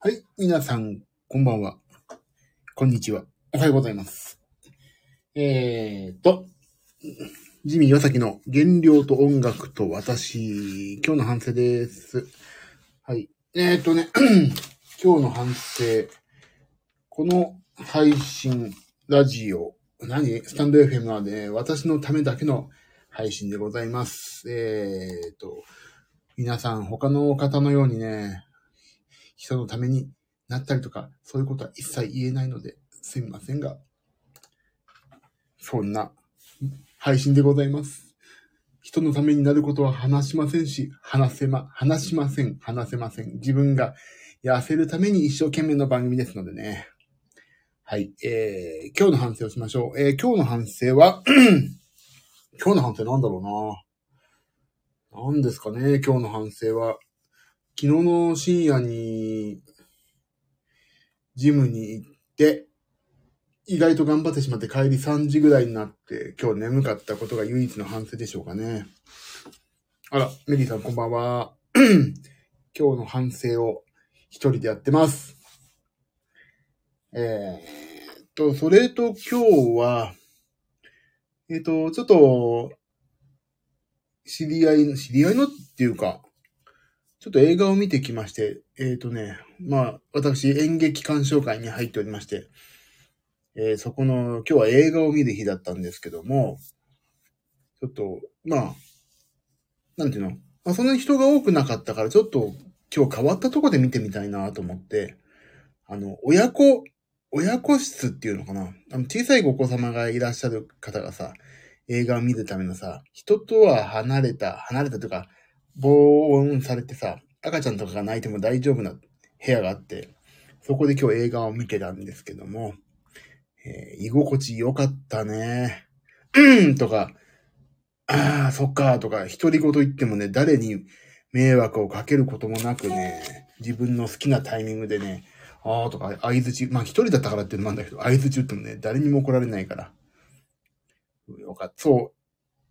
はい、皆さん、こんばんは。こんにちは。おはようございます。えーと、ジミー岩崎の原料と音楽と私、今日の反省です。はい。えーとね、今日の反省。この配信、ラジオ、何？スタンド FM はね、私のためだけの配信でございます。えーと、皆さん、他の方のようにね、人のためになったりとか、そういうことは一切言えないので、すみませんが、そんな配信でございます。人のためになることは話しませんし、話せま、話しません、話せません。自分が痩せるために一生懸命の番組ですのでね。はい、えー、今日の反省をしましょう。えー、今日の反省は、今日の反省なんだろうな何ですかね、今日の反省は。昨日の深夜に、ジムに行って、意外と頑張ってしまって帰り3時ぐらいになって、今日眠かったことが唯一の反省でしょうかね。あら、メリーさんこんばんは。今日の反省を一人でやってます。えー、っと、それと今日は、えーっと、ちょっと、知り合いの、知り合いのっていうか、ちょっと映画を見てきまして、えっ、とね、まあ、私演劇鑑賞会に入っておりまして、えーそこの、今日は映画を見る日だったんですけども、ちょっと、まあ、なんていうの、まあ、そんなに人が多くなかったから、ちょっと今日変わったとこで見てみたいなと思って、あの、親子、親子室っていうのかな？あの小さいお子様がいらっしゃる方がさ、映画を見るためのさ、人とは離れた、離れたというか、防音されてさ、赤ちゃんとかが泣いても大丈夫な部屋があって、そこで今日映画を見てたんですけども、えー居心地良かったね。うんとか、ああ、そっか、とか、独り言言ってもね、誰に迷惑をかけることもなくね、自分の好きなタイミングでね、ああとか、合図中、まあ一人だったからっていうのもあるんだけど、合図中ってもね、誰にも怒られないから。よかった。そ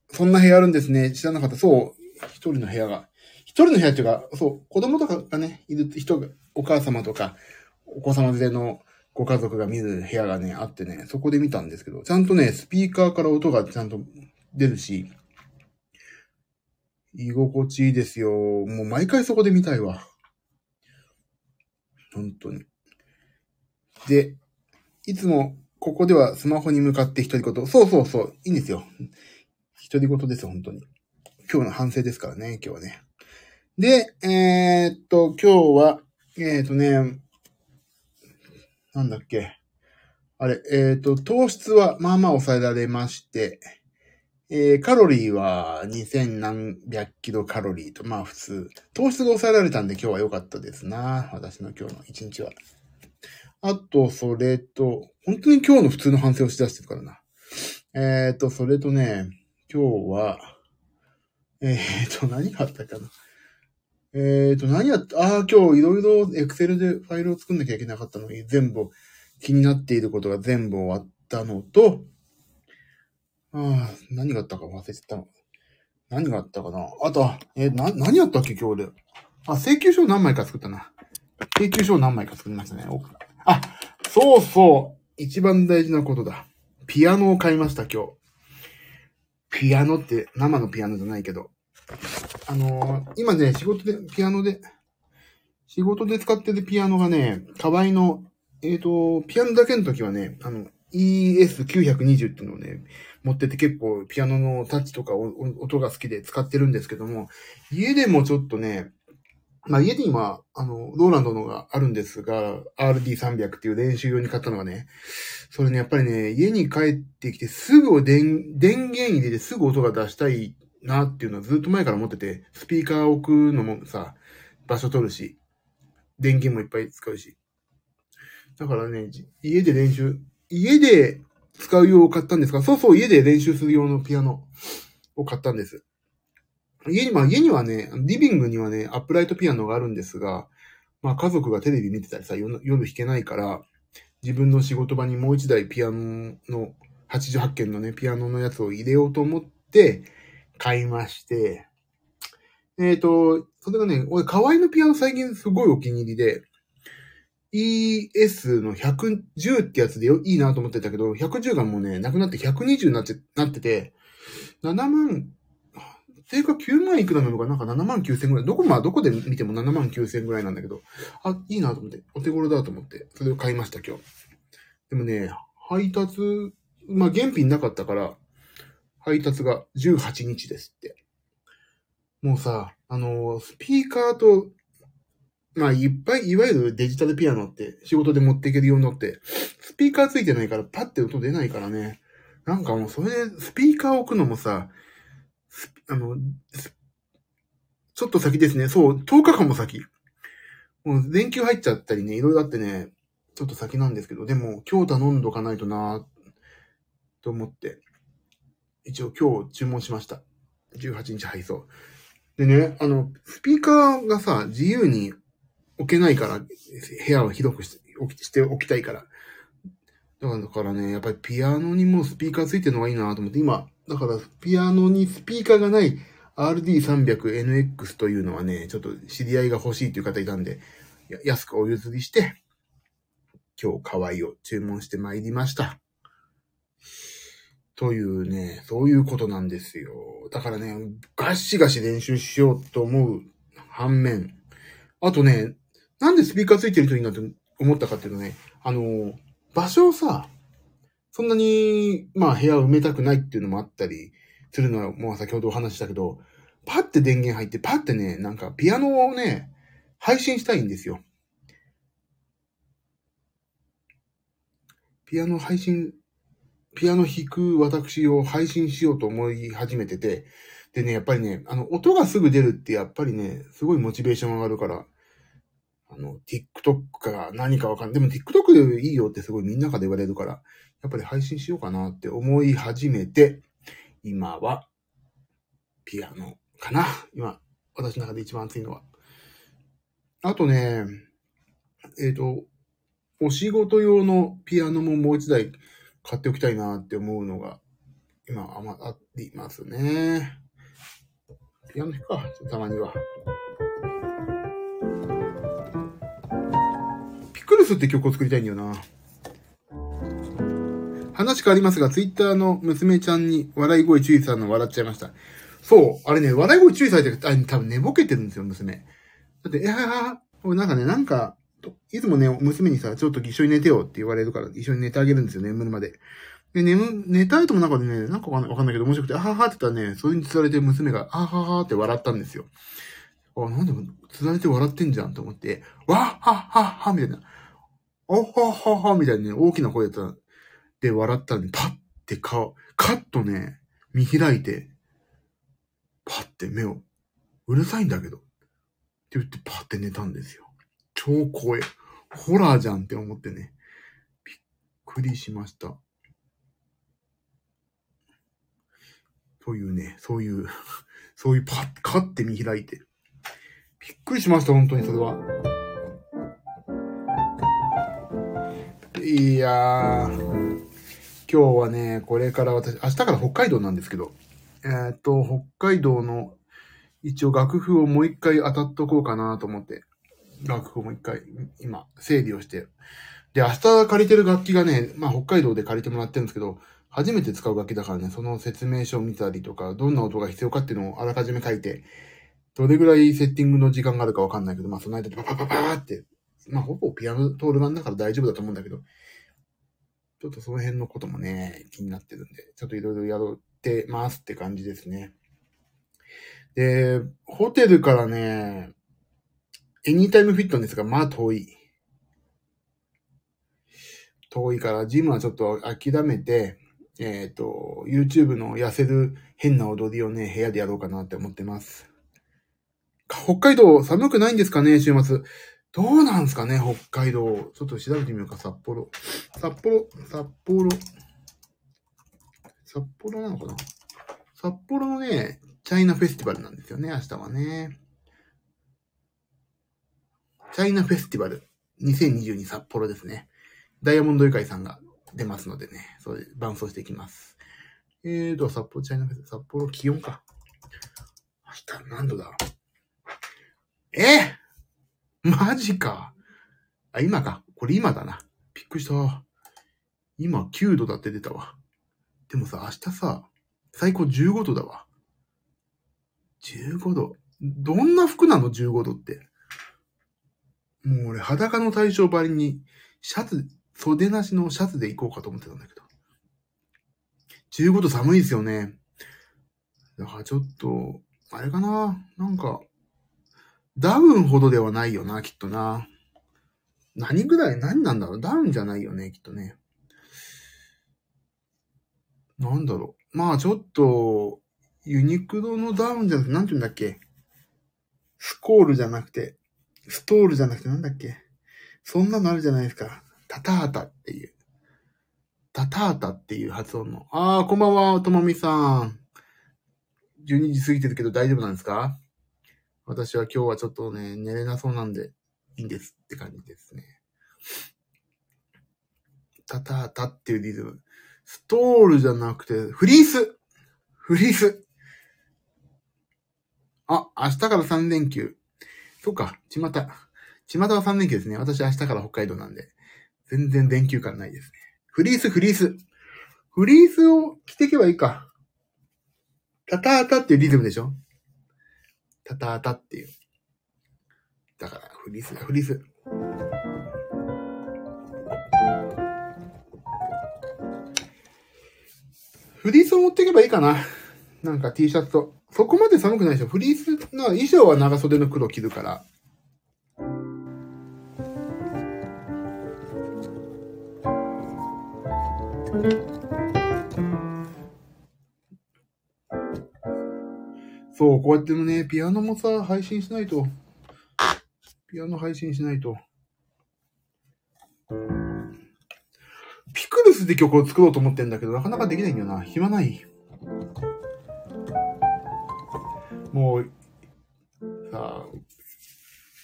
う。そんな部屋あるんですね。知らなかった。そう。一人の部屋が。一人の部屋っていうか、そう、子供とかがね、いる人が、お母様とか、お子様連れのご家族が見る部屋がね、あってね、そこで見たんですけど、ちゃんとね、スピーカーから音がちゃんと出るし、居心地いいですよ。もう毎回そこで見たいわ。本当に。で、いつもここではスマホに向かって独り言。そうそうそう。いいんですよ。独り言です、本当に。今日の反省ですからね、今日はね。で、えー、っと、今日は、えー、っとね、なんだっけ。あれ、え、っと、糖質はまあまあ抑えられまして、えー、カロリーは2000何百キロカロリーと、まあ普通。糖質が抑えられたんで今日は良かったですな。私の今日の一日は。あと、それと、本当に今日の普通の反省をしだしてるからな。えー、と、それとね、今日は、えー、と、何があったかな。えー、と、何やった、ああ、今日いろいろエクセルでファイルを作んなきゃいけなかったのに、全部、気になっていることが全部終わったのと、ああ、何があったか忘れてたの。何があったかな。あと、えーな、何やったっけ今日で。あ、請求書何枚か作ったな。請求書を何枚か作りましたね。あ、そうそう。一番大事なことだ。ピアノを買いました、今日。ピアノって生のピアノじゃないけど。あのー今ね、仕事で、ピアノで、仕事で使ってるピアノがね、河合の、えっ、と、ピアノだけの時はね、あの、ES920 っていうのをね、持ってて結構ピアノのタッチとか音が好きで使ってるんですけども、家でもちょっとね、まあ家に今、あの、ローランドのがあるんですが、RD300 っていう練習用に買ったのがね、それね、やっぱりね、家に帰ってきてすぐ電、電源入れてすぐ音が出したいなっていうのはずっと前から思ってて、スピーカー置くのもさ、場所取るし、電源もいっぱい使うし。だからね、家で練習、家で使う用を買ったんですが、そうそう、家で練習する用のピアノを買ったんです。家に、まあ家にはね、リビングにはね、アップライトピアノがあるんですが、まあ家族がテレビ見てたりさ、夜夜弾けないから、自分の仕事場にもう一台ピアノの、88件のね、ピアノのやつを入れようと思って、買いまして、えっ、と、それがね、俺、河合のピアノ最近すごいお気に入りで、ES の110ってやつでいいなと思ってたけど、110がもうね、なくなって120になって、なってて、7万、定価9万いくらなのかな？んか7万9千ぐらい。どこ、まあどこで見ても7万9千ぐらいなんだけど、あ、いいなと思って、お手頃だと思って、それを買いました今日。でもね、配達、まあ現品なかったから、配達が18日ですって。もうさ、あの、スピーカーとまあ、いっぱい、いわゆるデジタルピアノって仕事で持っていけるようになって、スピーカーついてないからパッて音出ないからね。なんかもうそれでスピーカー置くのもさ、あの、ちょっと先ですね。そう、10日間も先。もう電球入っちゃったりね、いろいろあってね、ちょっと先なんですけど、でも今日頼んどかないとなと思って、一応今日注文しました。18日配送。でね、あの、スピーカーがさ、自由に置けないから、部屋を広くしておきたいから。だからね、やっぱりピアノにもスピーカーついてるのがいいなと思って、今、だからピアノにスピーカーがない RD300NX というのはね、ちょっと知り合いが欲しいという方いたんで、安くお譲りして、今日可愛いを注文して参りました。というね、そういうことなんですよ。だからね、ガシガシ練習しようと思う反面、あとね、なんでスピーカーついてるといいなって思ったかっていうとね、あの、場所をさ、そんなに、まあ部屋を埋めたくないっていうのもあったりするのは、もう先ほどお話したけど、パッて電源入って、パッてね、なんかピアノをね、配信したいんですよ。ピアノ配信、ピアノ弾く私を配信しようと思い始めてて、でね、やっぱりね、あの、音がすぐ出るってやっぱりね、すごいモチベーション上がるから、あの、TikTok か何かわかんない。でも TikTok でいいよってすごいみんなから言われるから、やっぱり配信しようかなって思い始めて、今は、ピアノかな。今、私の中で一番熱いのは。あとね、えっ、ー、と、お仕事用のピアノももう一台買っておきたいなって思うのが、今、あま、ありますね。ピアノ弾くか、たまには。ピクルスって曲を作りたいんだよな。話変わりますが、ツイッターの娘ちゃんに笑い声注意さんの笑っちゃいました。そう、あれね、笑い声注意されてる、あ多分寝ぼけてるんですよ、娘。だって、いやー、なんかね、なんか、いつもね、娘にさ、ちょっと一緒に寝てよって言われるから、一緒に寝てあげるんですよ、眠るまで。で、眠、寝たいとも、なんかわかんないわかんないけど面白くて、あははって言ったらね、それに釣られて娘が、あははって笑ったんですよ。あ、なんで釣られて笑ってんじゃんと思って、わっはっはっはみたいな。おはははみたいにね、大きな声でで笑ったらね、パッて顔、カッとね、見開いて、パッて目を、うるさいんだけど、って言ってパッて寝たんですよ。超怖い。ホラーじゃんって思ってね、びっくりしました。というね、そういう、そういうパッ、カッて見開いて。びっくりしました、本当にそれは。いやー、今日はね、これから私、明日から北海道なんですけど、えー、っと、北海道の一応楽譜をもう一回当たっとこうかなと思って、楽譜をもう一回、今、整理をして。で、明日借りてる楽器がね、まあ北海道で借りてもらってるんですけど、初めて使う楽器だからね、その説明書を見たりとか、どんな音が必要かっていうのをあらかじめ書いて、どれぐらいセッティングの時間があるかわかんないけど、まあその間でパパパパーってまあ、ほぼピアノとオルガンだから大丈夫だと思うんだけど、ちょっとその辺のこともね、気になってるんで、ちょっといろいろやってますって感じですね。で、ホテルからね、エニータイムフィットネスがまあ遠い。遠いから、ジムはちょっと諦めて、えっ、ー、と、YouTube の痩せる変な踊りをね、部屋でやろうかなって思ってます。北海道寒くないんですかね、週末。どうなんすかね、北海道。ちょっと調べてみようか、札幌。札幌、札幌。札幌なのかな？札幌のね、チャイナフェスティバルなんですよね、明日はね。チャイナフェスティバル2022札幌ですね。ダイヤモンドユカイさんが出ますのでね、それ伴奏していきます。えーと、札幌チャイナフェス、札幌気温か。明日何度だ？ろうえー マジか。あ、今か。これ今だな。びっくりした。今9度だって出たわ。でもさ、明日さ、最高15度だわ。15度。どんな服なの ?15 度って。もう俺裸の対象ばりに、シャツ、袖なしのシャツで行こうかと思ってたんだけど。15度寒いですよね。だからちょっと、あれかななんか、ダウンほどではないよな、きっとな。何ぐらい、何なんだろうダウンじゃないよね、きっとね。なんだろう。まあちょっと、ユニクロのダウンじゃなくて、なんて言うんだっけスコールじゃなくて、ストールじゃなくてなんだっけそんなのあるじゃないですか。タタータっていう。タタータっていう発音の。ああ、こんばんは、ともみさん。12時過ぎてるけど大丈夫なんですか？私は今日はちょっとね、寝れなそうなんで、いいんですって感じですね。タタータっていうリズム。ストールじゃなくて、フリースフリースあ、明日から3連休。そうか、ちまた。ちまたは3連休ですね。私明日から北海道なんで。全然連休感ないですね。フリース、フリース。フリースを着ていけばいいか。タタータっていうリズムでしょタタタっていう。だから、フリースだ、フリース。フリースを持っていけばいいかな。なんか T シャツと。そこまで寒くないでしょ。フリースの衣装は長袖の黒着るから。そう、こうやってね、ピアノもさ、配信しないと。ピアノ配信しないと。ピクルスで曲を作ろうと思ってんだけど、なかなかできないんだよな。暇ない。もう、さあ、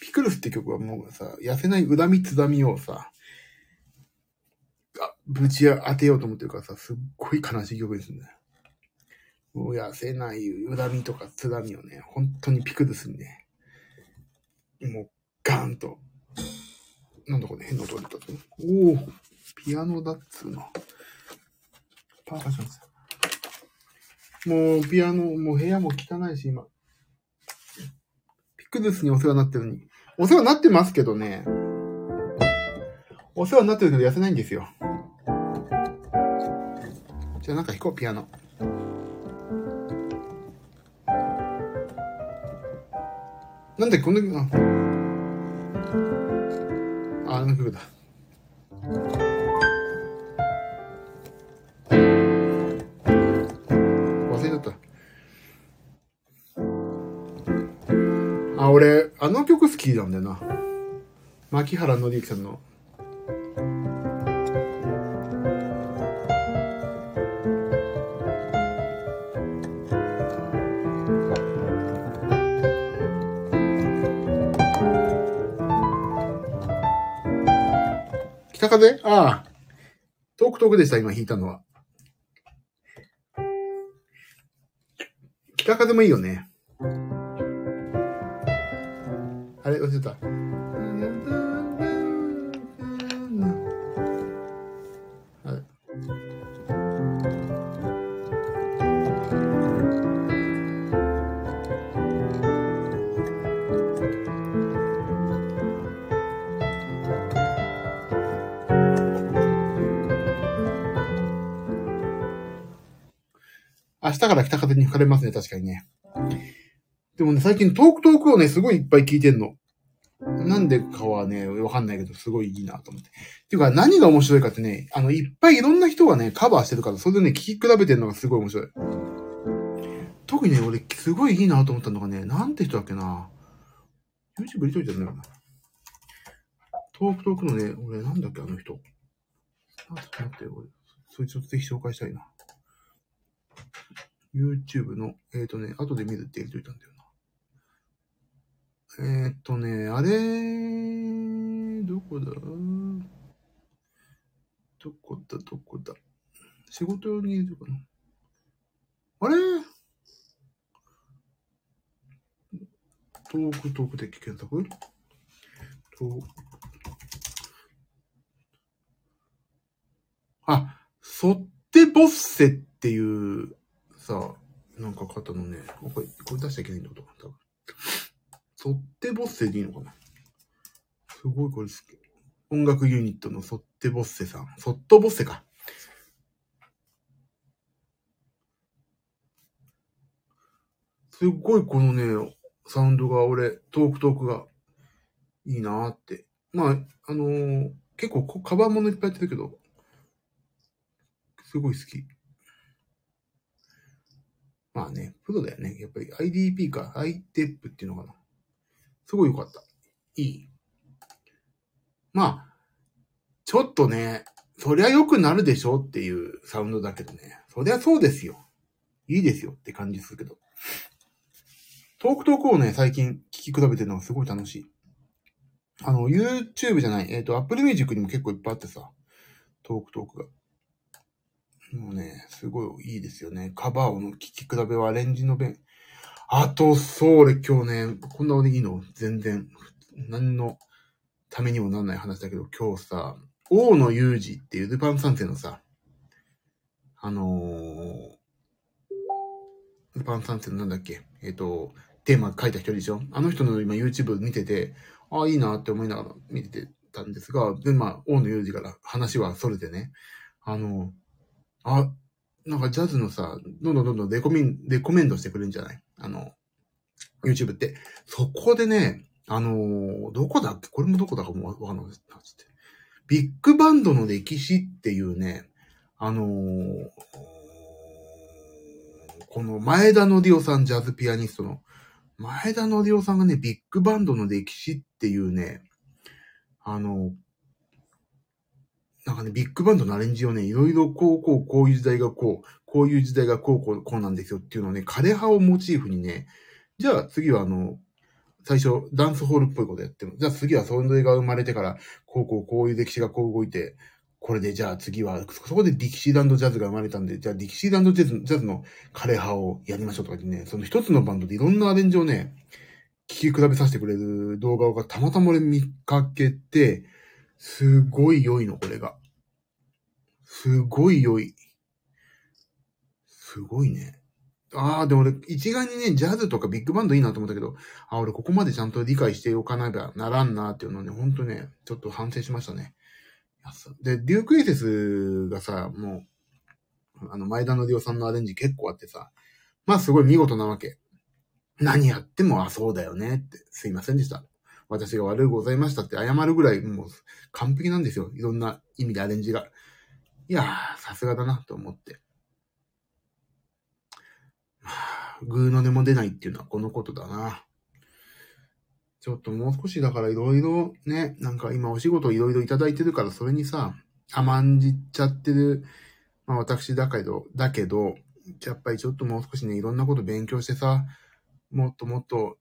ピクルスって曲はもうさ、痩せない恨みつだみをさ、ぶち当てようと思ってるからさ、すっごい悲しい曲ですね。もう痩せない恨みとかつだみをね、本当にピクルスにね、もうガーンと、なんだこれ変な音が出たぞ。おおピアノだっつうの。パーカッションです。もうピアノ、もう部屋も汚いし、今。ピクルスにお世話になってるのに。お世話になってますけどね。お世話になってるけど痩せないんですよ。じゃあなんか弾こう、ピアノ。なんでこんな、あ、あの曲だ。忘れちゃった。あ、俺、あの曲好きなんだよな。牧原紀之さんの。風ああ。遠く遠くでした、今弾いたのは。北風もいいよね。あれ、忘れた。明日から北風に吹かれますね、確かにね。でもね、最近トークトークをね、すごいいっぱい聞いてんの。なんでかはね、わかんないけど、すごいいいなと思って。ていうか、何が面白いかってね、あの、いっぱいいろんな人がね、カバーしてるから、それでね、聞き比べてるのがすごい面白い。特にね、俺、すごいいいなと思ったのがね、なんて人だっけな。YouTube 入れといてるんだよな。トークトークのね、俺、なんだっけ、あの人。あ、ちょっと待って、俺。そいつをぜひ紹介したいな。YouTube の、えっ、ー、とね、後で見るって言っといたんだよな。えっ、ー、とね、あれ、どこだ？どこだ、どこだ？仕事用に入れるかな？あれ？トークトーク険検索、あ、そってボッセっていうさ、なんか方のね、これ、これ出しちゃいけないんだこと多分。ソッテボッセでいいのかな？すごいこれ好き。音楽ユニットのソッテボッセさん。ソットボッセか。すっごいこのね、サウンドが俺、トークトークがいいなーって。まあ、あのー結構カバーものいっぱいやってるけど、すごい好き。まあね、プロだよね。やっぱり IDP か、IDEP っていうのかな。すごい良かった。いい。まあ、ちょっとね、そりゃ良くなるでしょっていうサウンドだけどね。そりゃそうですよ。いいですよって感じするけど。トークトークをね、最近聞き比べてるのがすごい楽しい。あの、YouTube じゃない、えっ、と、Apple Music にも結構いっぱいあってさ、トークトークが。もうね、すごいいいですよね。カバーの聞き比べはアレンジの弁。あと、そう、俺今日ね、こんな俺いいの？全然、何のためにもなんない話だけど、今日さ、大野裕二っていうルパン三世のさ、あのー、ルパン三世のなんだっけ？えっ、と、テーマ書いた人でしょ？あの人の今 YouTube 見てて、ああ、いいなって思いながら見てたんですが、で、まあ、大野裕二から話はそれてね、あの、あ、なんかジャズのさ、どんどんどんどんレコメン、レコメンドしてくれるんじゃない？あの、YouTube って。そこでね、あのーどこだっけ？これもどこだかもわかんないっつって。ビッグバンドの歴史っていうね、あのーこの前田のりおさん、ジャズピアニストの、前田のりおさんがね、ビッグバンドの歴史っていうね、あの、なんかね、ビッグバンドのアレンジをね、いろいろこう、こう、こういう時代がこう、こういう時代がこう、こう、こうなんですよっていうのをね、枯葉をモチーフにね、じゃあ次はあの、最初、ダンスホールっぽいことやっても、じゃあ次はその映画が生まれてから、こうこうこういう歴史がこう動いて、これでじゃあ次は、そこでディキシーランドジャズが生まれたんで、じゃあディキシーランドジャズジャズの枯葉をやりましょうとかね、その一つのバンドでいろんなアレンジをね、聞き比べさせてくれる動画がたまたま俺見かけて、すごい良いの、これが。すごい良い。すごいね。ああ、でも俺、一概にね、ジャズとかビッグバンドいいなと思ったけど、あ俺ここまでちゃんと理解しておかなきゃならんなっていうのをね、ほんとね、ちょっと反省しましたね。で、デュークエイセスがさ、もう、あの、前田のりおさんのアレンジ結構あってさ、まあすごい見事なわけ。何やっても、あ、そうだよねって、すいませんでした。私が悪いございましたって謝るぐらい、もう完璧なんですよ。いろんな意味でアレンジが。いやー、さすがだなと思って。まあ、グーの音も出ないっていうのはこのことだな。ちょっともう少しだからいろいろね、なんか今お仕事いろいろいただいてるからそれにさ、甘んじちゃってる、まあ私だけど、だけど、やっぱりちょっともう少しね、いろんなこと勉強してさ、もっともっと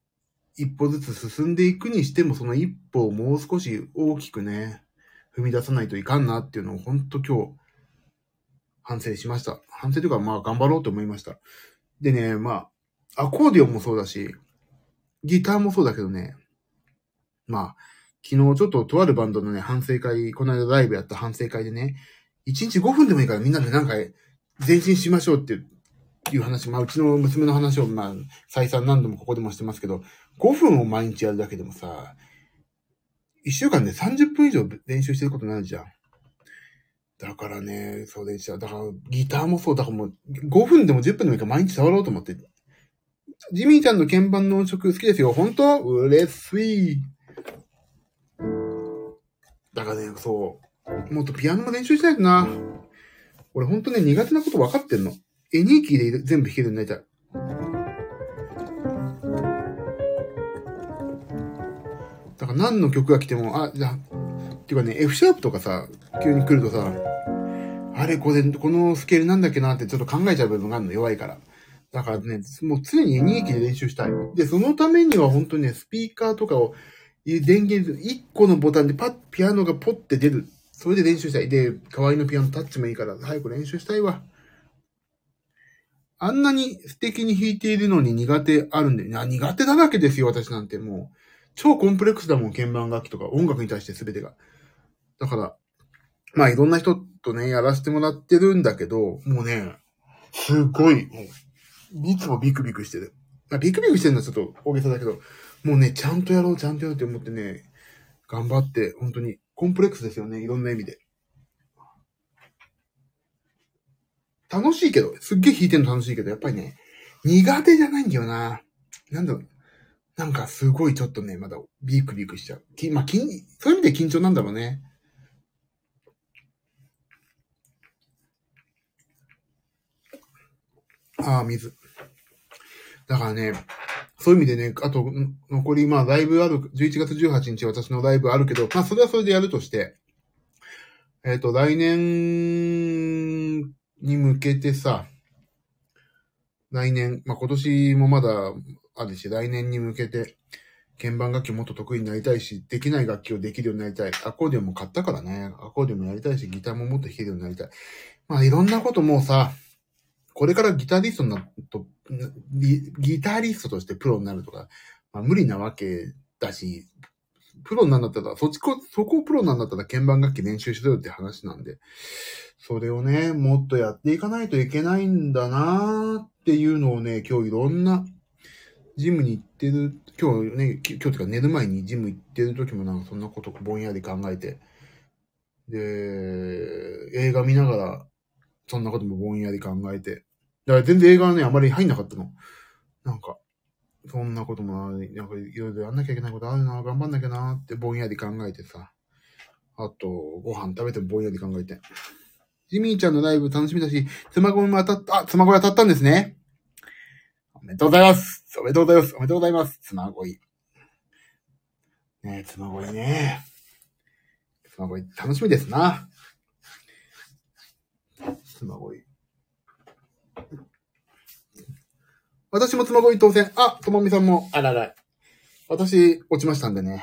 一歩ずつ進んでいくにしても、その一歩をもう少し大きくね、踏み出さないといかんなっていうのを本当今日、反省しました。反省というか、まあ頑張ろうと思いました。でね、まあ、アコーディオンもそうだし、ギターもそうだけどね、まあ、昨日ちょっととあるバンドのね、反省会、この間ライブやった反省会でね、1日5分でもいいからみんなでなんか前進しましょうっていう話、まあうちの娘の話をまあ再三何度もここでもしてますけど、5分を毎日やるだけでもさ、1週間で30分以上練習してることになるじゃん。だからね、そうでした。だからギターもそう、だからもう5分でも10分でもいいから毎日触ろうと思って。ジミーちゃんの鍵盤の音色好きですよ。本当？嬉しい。だからね、そう。もっとピアノも練習しないとな。俺ほんとね、苦手なこと分かってんの。エニーキーで全部弾けるようになりたい。だから何の曲が来ても、あ、じゃ、っていうかね、F シャープとかさ、急に来るとさ、あれ、これ、このスケールなんだっけなってちょっと考えちゃう部分があるの、弱いから。だからね、もう常にエニーキーで練習したい。で、そのためには本当にね、スピーカーとかを、電源、1個のボタンでパッ、ピアノがポッて出る。それで練習したい。で、可愛いのピアノタッチもいいから、早く練習したいわ。あんなに素敵に弾いているのに苦手あるんで、いや、苦手だらけですよ、私なんてもう。超コンプレックスだもん、鍵盤楽器とか音楽に対して全てが。だから、まあいろんな人とね、やらせてもらってるんだけど、もうね、すごい、もう、いつもビクビクしてる。まあ、ビクビクしてるのはちょっと大げさだけど、もうね、ちゃんとやろう、ちゃんとやろうって思ってね、頑張って、本当に、コンプレックスですよね、いろんな意味で。楽しいけど、すっげえ弾いてるの楽しいけど、やっぱりね、苦手じゃないんだよな。なんだろう。なんかすごいちょっとね、まだビークビクしちゃう。きまあ、きそういう意味で緊張なんだろうね。ああ、水。だからね、そういう意味でね、あと、残り、まあ、ライブある、11月18日私のライブあるけど、まあ、それはそれでやるとして、えっ、ー、と、来年に向けてさ、来年、まあ、今年もまだあるし、来年に向けて、鍵盤楽器もっと得意になりたいし、できない楽器をできるようになりたい。アコーディオンも買ったからね。アコーディオンもやりたいし、ギターももっと弾けるようになりたい。まあいろんなこともさ、これからギタリストになるとギ、ギタリストとしてプロになるとか、まあ無理なわけだし、プロになんだったら、そっちこ、そこをプロなんだったら鍵盤楽器練習しろよって話なんで、それをね、もっとやっていかないといけないんだなーっていうのをね、今日いろんなジムに行ってる、今日ね、今日というか寝る前にジム行ってる時もなんかそんなことぼんやり考えて、で、映画見ながら、そんなこともぼんやり考えて、だから全然映画はね、あまり入んなかったの。なんか、そんなこともない、なんかいろいろやんなきゃいけないことあるな、頑張んなきゃなってぼんやり考えてさ。あと、ご飯食べてもぼんやり考えて。ジミーちゃんのライブ楽しみだし、妻恋も当たった、あ、妻恋当たったんですね。おめでとうございますおめでとうございますおめでとうございます妻恋。ねえ、妻恋ね。妻恋楽しみですな。妻恋。私も妻恋当選。あ、ともみさんも。あらら。私、落ちましたんでね。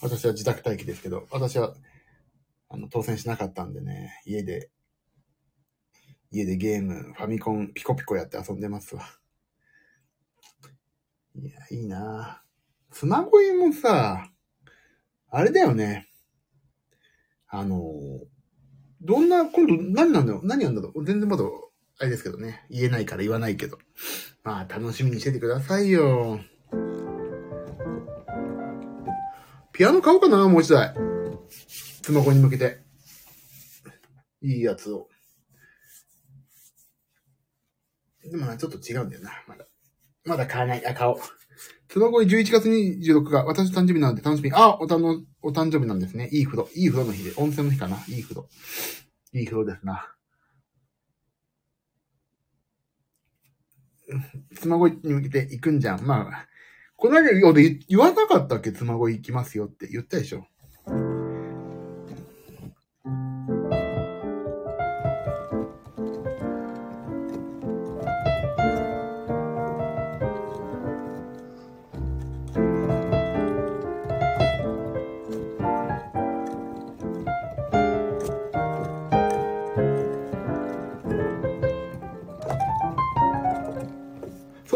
私は自宅待機ですけど、私は、あの、当選しなかったんでね、家で、家でゲーム、ファミコン、ピコピコやって遊んでますわ。いや、いいな妻恋もさ、あれだよね。あの、どんな、今度何なんだろう？何やんだろう？全然まだ、あれですけどね。言えないから言わないけど。まあ、楽しみにしててくださいよ。ピアノ買おうかなもう一台。妻恋に向けて。いいやつを。でも、ちょっと違うんだよな、まだ。まだ買わない。あ、買おう。その後11月26日、私誕生日なんで楽しみ。あ、おたの、お誕生日なんですね。いい風呂。いい風呂の日で。温泉の日かな。いい風呂。いい風呂ですな。妻恋に向けて行くんじゃん。まあ、この間、言わなかったっけ？妻恋行きますよって言ったでしょ。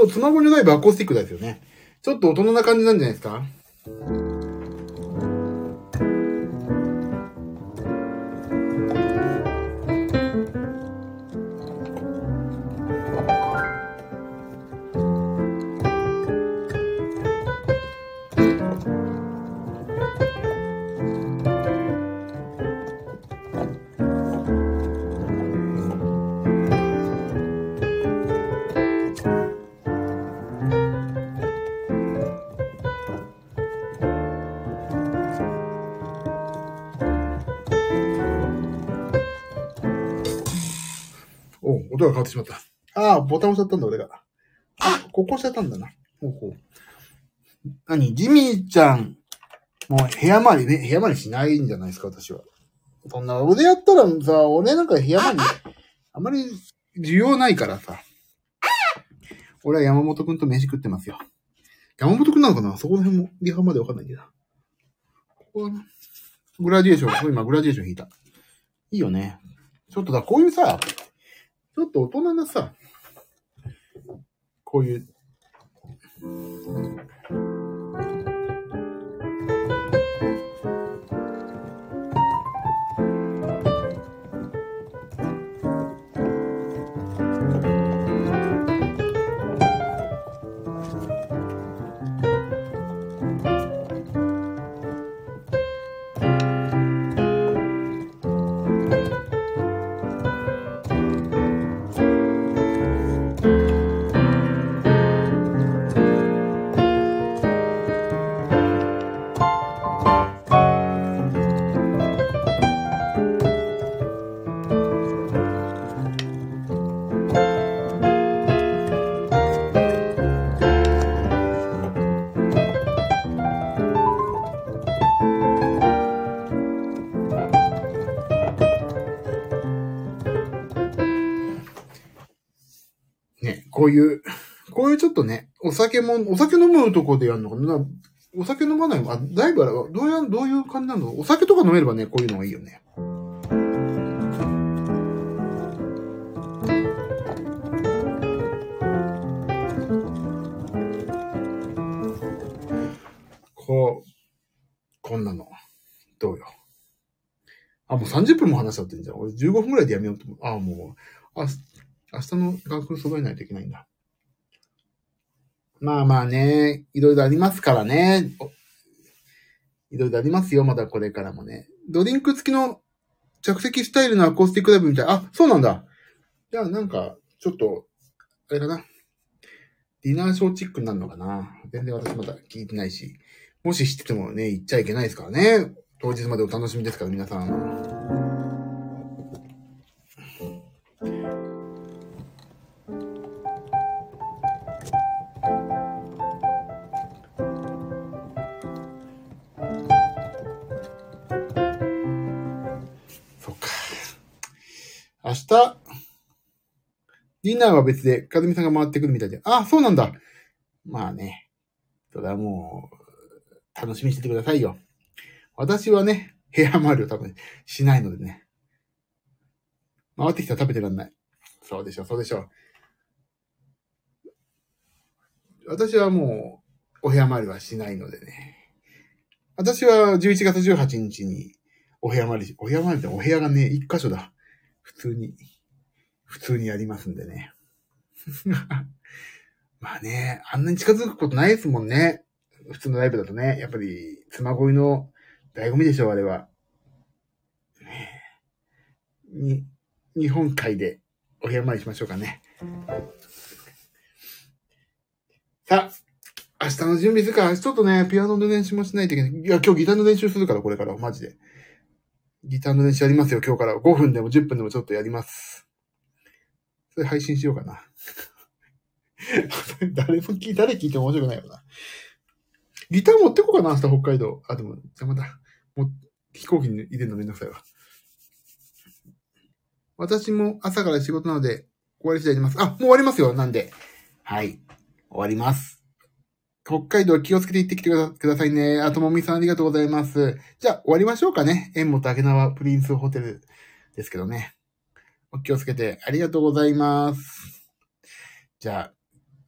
そう、スマホにライブアコースティックですよね。ちょっと大人な感じなんじゃないですか？わってしまった。ああ、ボタン押しちゃったんだ、俺が。あ、ここ押しちゃったんだな。ほうほう。何？ジミーちゃん、もう部屋回りね、部屋回りしないんじゃないですか、私は。そんな、俺やったらさ、俺なんか部屋回り、あまり需要ないからさ。俺は山本くんと飯食ってますよ。山本くんなのかな？そこら辺も、リハまでわかんないけど。ここグラディエーション、今グラディエーション引いた。いいよね。ちょっとだ、こういうさ、ちょっと大人なさ、こういう、こういう、こういうちょっとね、お酒も、お酒飲むとこでやるのかなお酒飲まないあ、だいぶあれは、どうや、どういう感じなの？お酒とか飲めればね、こういうのがいいよね。こう、こんなの。どうよ。あ、もう30分も話しちゃってんじゃん。俺15分くらいでやめようと思う。あ、もう、あ、明日の学校揃えないといけないんだ。まあまあね、いろいろありますからね。いろいろありますよ、まだこれからもね。ドリンク付きの着席スタイルのアコースティックライブみたい。あ、そうなんだ。じゃあなんか、ちょっと、あれかな。ディナーショーチックになるのかな。全然私まだ聞いてないし。もし知っててもね、言っちゃいけないですからね。当日までお楽しみですから、皆さん。日、ディナーは別で、かずみさんが回ってくるみたいで。あ、そうなんだ。まあね。それはもう、楽しみにしててくださいよ。私はね、部屋回りを多分しないのでね。回ってきたら食べてらんない。そうでしょ、そうでしょ。私はもう、お部屋回りはしないのでね。私は11月18日に、お部屋回り、お部屋回りってお部屋がね、一箇所だ。普通に、普通にやりますんでね。まあね、あんなに近づくことないですもんね。普通のライブだとね、やっぱり、妻恋の醍醐味でしょう、あれは。ねえに、日本海でお部屋参りしましょうかね。さあ、明日の準備するか、ちょっとね、ピアノの練習もしないといけない。いや、今日ギターの練習するから、これから、マジで。ギターの練習やりますよ、今日から。5分でも10分でもちょっとやります。それ配信しようかな。誰も聞い、誰聞いても面白くないよな。ギター持ってこうかな、明日北海道。あ、でも、邪魔だ。もう、飛行機に入れるのめんどくさいわ。私も朝から仕事なので、終わり次第出ます。あ、もう終わりますよ、なんで。はい。終わります。北海道気をつけて行ってきてくださいね。あともみさんありがとうございます。じゃあ、終わりましょうかね。縁本明縄プリンスホテルですけどね。お気をつけてありがとうございます。じゃあ、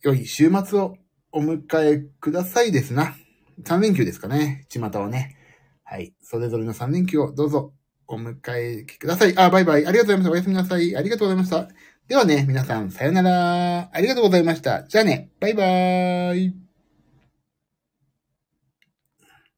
良い週末をお迎えくださいですな。3連休ですかね。巷はね。はい。それぞれの3連休をどうぞお迎えください。あ、バイバイ。ありがとうございました。おやすみなさい。ありがとうございました。ではね、皆さん、さよなら。ありがとうございました。じゃあね、バイバーイ。